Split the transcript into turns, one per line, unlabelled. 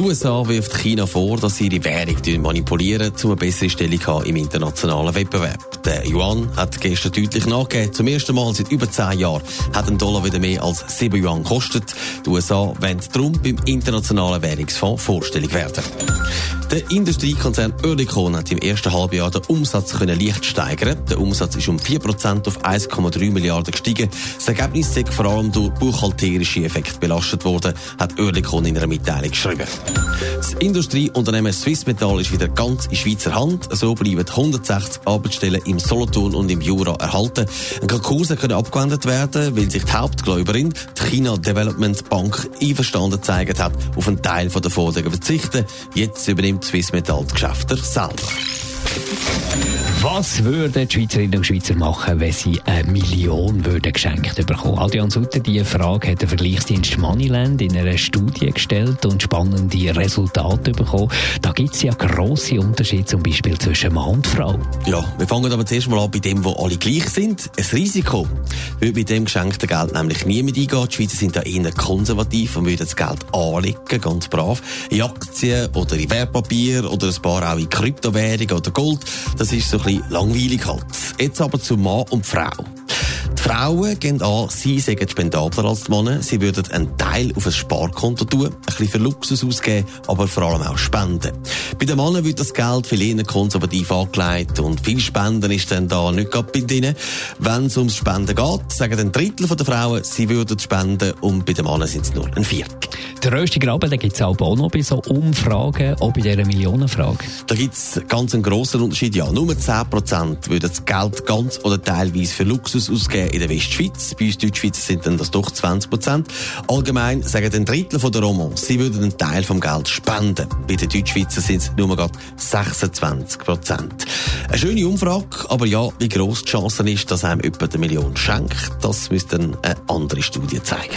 Die USA wirft China vor, dass sie ihre Währung manipulieren, um eine bessere Stellung haben im internationalen Wettbewerb. Der Yuan hat gestern deutlich nachgegeben. Zum ersten Mal seit über zehn Jahren hat ein Dollar wieder mehr als 7 Yuan gekostet. Die USA wollen darum beim internationalen Währungsfonds vorstellig werden. Der Industriekonzern Oerlikon hat im ersten Halbjahr den Umsatz können leicht steigern. Der Umsatz ist um 4% auf 1,3 Milliarden gestiegen. Das Ergebnis ist vor allem durch buchhalterische Effekte belastet worden, hat Oerlikon in einer Mitteilung geschrieben. Das Industrieunternehmen Swissmetall ist wieder ganz in Schweizer Hand. So bleiben 160 Arbeitsstellen im Solothurn und im Jura erhalten. Ein Konkurs können abgewendet werden, weil sich die Hauptgläuberin, die China Development Bank, einverstanden gezeigt hat, auf einen Teil der Forderungen verzichten. Jetzt übernimmt Swissmetall die Geschäfte selber.
Was würden die Schweizerinnen und Schweizer machen, wenn sie eine Million würden geschenkt bekommen? Adrian Sutter, diese Frage hat der Vergleichsdienst Moneyland in einer Studie gestellt und spannende Resultate bekommen. Da gibt es ja grosse Unterschiede, zum Beispiel zwischen Mann und Frau.
Ja, wir fangen aber zuerst mal an bei dem, wo alle gleich sind. Ein Risiko würde mit dem geschenkten Geld nämlich niemand eingehen. Die Schweizer sind da eher konservativ und würden das Geld anlegen, ganz brav. In Aktien oder in Wertpapier oder ein paar auch in Kryptowährungen oder Gold. Das ist so ein bisschen langweilig halt. Jetzt aber zu Mann und Frau. Die Frauen gehen an, sie sagen spendabler als die Männer. Sie würden einen Teil auf ein Sparkonto tun, ein bisschen für Luxus ausgeben, aber vor allem auch spenden. Bei den Männern wird das Geld viel eher konservativ angelegt und viel Spenden ist dann da nicht gerade bei denen. Wenn es ums Spenden geht, sagen ein Drittel der Frauen, sie würden spenden und bei den Männern sind es nur ein Viertel.
Der röste Graben, gibt es auch noch bei so Umfragen, auch bei dieser Millionenfrage.
Da gibt es ganz einen grossen Unterschied. Ja, nur 10% würden das Geld ganz oder teilweise für Luxus ausgeben in der Westschweiz. Bei uns Deutschschweiz sind dann das doch 20%. Allgemein sagen ein Drittel der Romans, sie würden einen Teil vom Geld spenden. Bei den Deutschschweizer sind es nur gerade 26%. Eine schöne Umfrage, aber ja, wie gross die Chance ist, dass einem jemand eine Million schenkt, das müsste eine andere Studie zeigen.